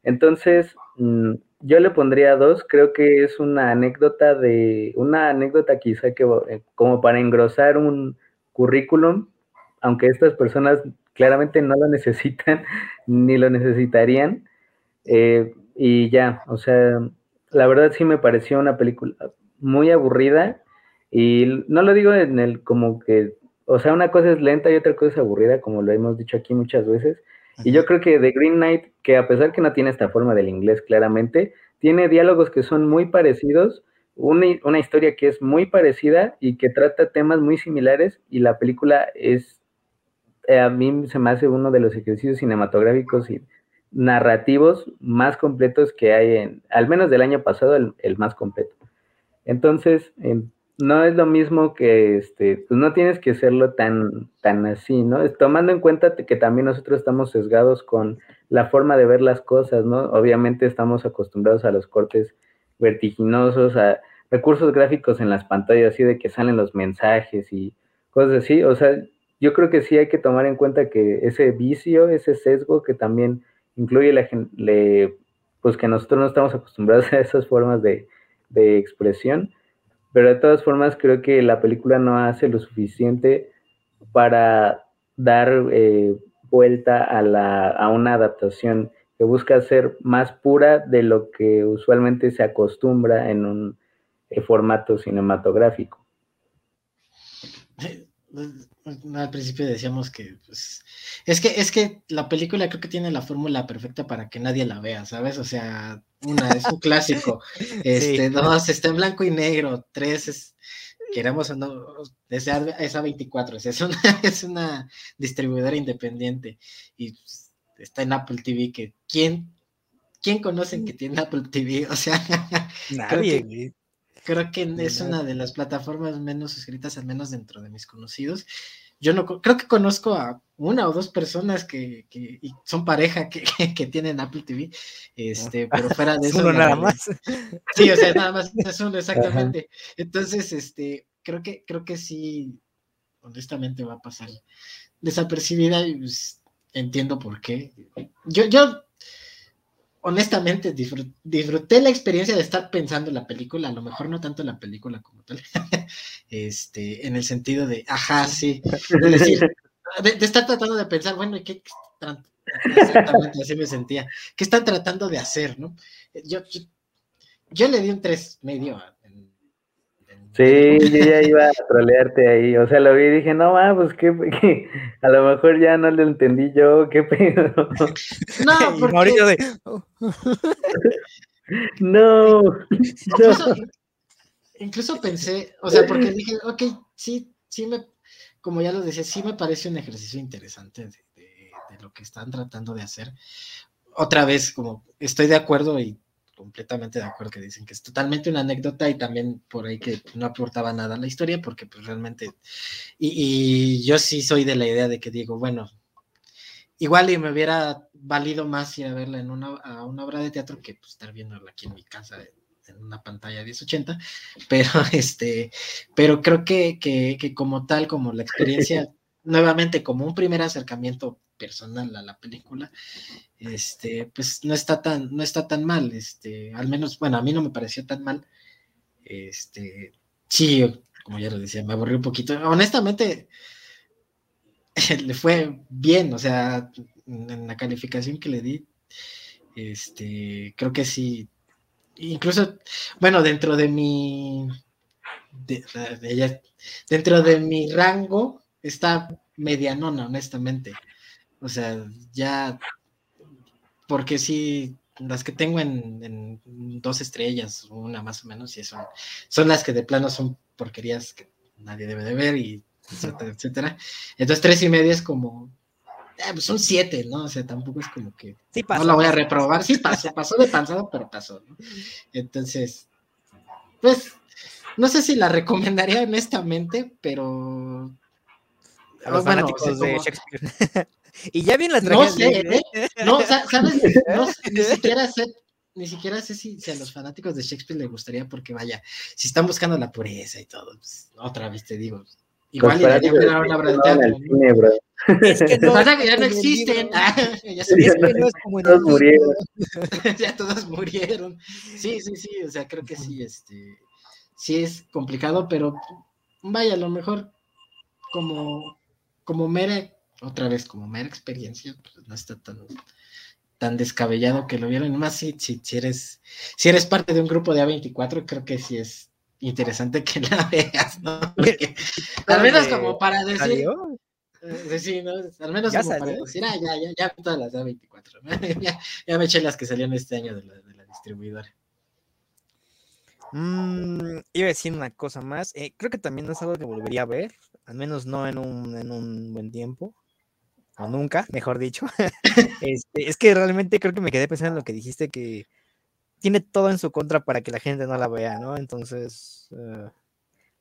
B: Entonces, mm, yo le pondría dos, creo que es una anécdota de, una anécdota quizá que eh, como para engrosar un currículum, aunque estas personas claramente no lo [laughs] necesitan ni lo necesitarían. Eh, y ya, o sea, la verdad sí me pareció una película muy aburrida y no lo digo en el como que, o sea, una cosa es lenta y otra cosa es aburrida, como lo hemos dicho aquí muchas veces. Y yo creo que The Green Knight, que a pesar que no tiene esta forma del inglés claramente, tiene diálogos que son muy parecidos, una, historia que es muy parecida y que trata temas muy similares y la película es, eh, a mí se me hace uno de los ejercicios cinematográficos y narrativos más completos que hay en, al menos del año pasado, el, el más completo. Entonces, en, no es lo mismo que, este, pues no tienes que hacerlo tan, tan así, ¿no? Tomando en cuenta que también nosotros estamos sesgados con la forma de ver las cosas, ¿no? Obviamente estamos acostumbrados a los cortes vertiginosos, a recursos gráficos en las pantallas, así de que salen los mensajes y cosas así, o sea, yo creo que sí hay que tomar en cuenta que ese vicio, ese sesgo que también incluye la le, pues que nosotros no estamos acostumbrados [laughs] a esas formas de, de expresión, pero de todas formas creo que la película no hace lo suficiente para dar eh, vuelta a, la, a una adaptación que busca ser más pura de lo que usualmente se acostumbra en un eh, formato cinematográfico.
C: Al principio decíamos que pues, es que es que la película creo que tiene la fórmula perfecta para que nadie la vea, ¿sabes? O sea, una es un clásico, [laughs] este, dos está en blanco y negro, tres es queremos o no, esa, esa 24 es una, [laughs] es una distribuidora independiente y pues, está en Apple TV, que ¿quién, quién conocen que tiene Apple TV? O sea, [laughs]
A: nadie.
C: Creo que, es una de las plataformas menos escritas, al menos dentro de mis conocidos. Yo no creo que conozco a una o dos personas que, que son pareja que, [laughs] que, tienen Apple TV, este, pero fuera [laughs] de eso.
A: Uno nada más.
C: Sí, o sea, [laughs] nada más es uno, exactamente. Entonces, este, creo que, creo que sí, honestamente va a pasar desapercibida y pues, entiendo por qué. Yo, yo honestamente disfruté, la experiencia de estar pensando en la película, a lo mejor no tanto la película como tal, [laughs] este, en el sentido de, ajá, sí, de decir, de, estar tratando de pensar, bueno, ¿qué exactamente así me sentía? ¿Qué están tratando de hacer, no? Yo, yo, le di un tres medio
B: Sí, yo ya iba a trolearte ahí, o sea, lo vi y dije, no, ma, pues [laughs] que, a lo mejor ya no lo entendí yo, qué pedo.
C: No, [laughs] porque... de... [laughs]
B: no,
C: incluso, incluso, pensé, o sea, porque dije, ok, sí, sí me, como ya lo decía, sí me parece un ejercicio interesante de, de lo que están tratando de hacer. Otra vez, como estoy de acuerdo y completamente de acuerdo que dicen que es totalmente una anécdota y también por ahí que no aportaba nada a la historia porque pues realmente y, yo sí soy de la idea de que digo bueno igual y me hubiera valido más ir a verla en una, a una obra de teatro que pues, estar viéndola aquí en mi casa en una pantalla 1080 pero [laughs] este pero creo que, que, que como tal como la experiencia [laughs] nuevamente como un primer acercamiento personal a la película, este, pues no está tan, no está tan mal, este, al menos, bueno, a mí no me pareció tan mal, este, sí, como ya lo decía, me aburrí un poquito, honestamente, [laughs] le fue bien, o sea, en la calificación que le di, este, creo que sí, incluso, bueno, dentro de mi, dentro de mi rango, está medianona, honestamente. O sea, ya, porque sí, las que tengo en, dos estrellas, una más o menos, y son, son las que de plano son porquerías que nadie debe de ver, y etcétera, etcétera. Entonces, tres y media es como, eh, pues son siete, ¿no? O sea, tampoco es como que no la voy a reprobar. Sí pasó, pasó de pasado, pero pasó, ¿no? Entonces, pues, no sé si la recomendaría honestamente, pero
A: a los fanáticos de Shakespeare. [laughs] y ya bien la
C: No sé, ¿eh? no, ¿sabes? No, ni [laughs] siquiera sé, ni siquiera sé si, a los fanáticos de Shakespeare les gustaría, porque vaya, si están buscando la pureza y todo, pues, otra vez te digo, igual ya a una obra de teatro. Es que no, pasa que ya no existen. [laughs] ya, es que no es como todos murieron. ya todos murieron. Sí, sí, sí, o sea, creo que sí, este, sí es complicado, pero vaya, a lo mejor como como mera, otra vez, como mera experiencia, pues no está tan, tan descabellado que lo vieron. Más si, si, eres, si eres parte de un grupo de A24, creo que sí es interesante que [laughs] la veas, ¿no? al menos como para decir. Eh, sí, ¿no? Al menos como para decir, ah, ya, ya, ya todas las A24, [laughs] ya, ya, me eché las que salieron este año de la, de la distribuidora.
A: Mm, iba a decir una cosa más. Eh, creo que también no es algo que volvería a ver, al menos no en un, en un buen tiempo, o nunca, mejor dicho. [laughs] este, es que realmente creo que me quedé pensando en lo que dijiste, que tiene todo en su contra para que la gente no la vea, ¿no? Entonces, uh,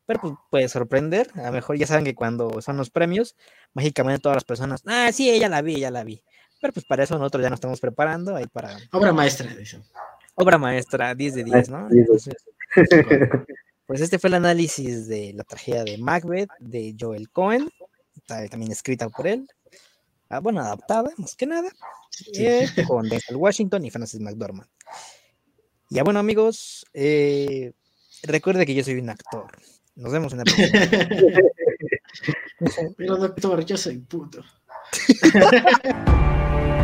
A: pero pues puede sorprender. A lo mejor ya saben que cuando son los premios, mágicamente todas las personas, ah, sí, ella la vi, ella la vi. Pero pues para eso nosotros ya nos estamos preparando ahí para...
C: Obra maestra, dicen.
A: Obra maestra, 10 de 10, ¿no? [laughs] pues este fue el análisis de la tragedia de Macbeth de Joel Cohen, también escrita por él. Ah, bueno, adaptada, más que nada, eh, con Denzel Washington y Francis McDormand. Ya bueno, amigos, eh, recuerde que yo soy un actor. Nos vemos en la próxima.
C: Pero doctor, yo soy puto. [laughs]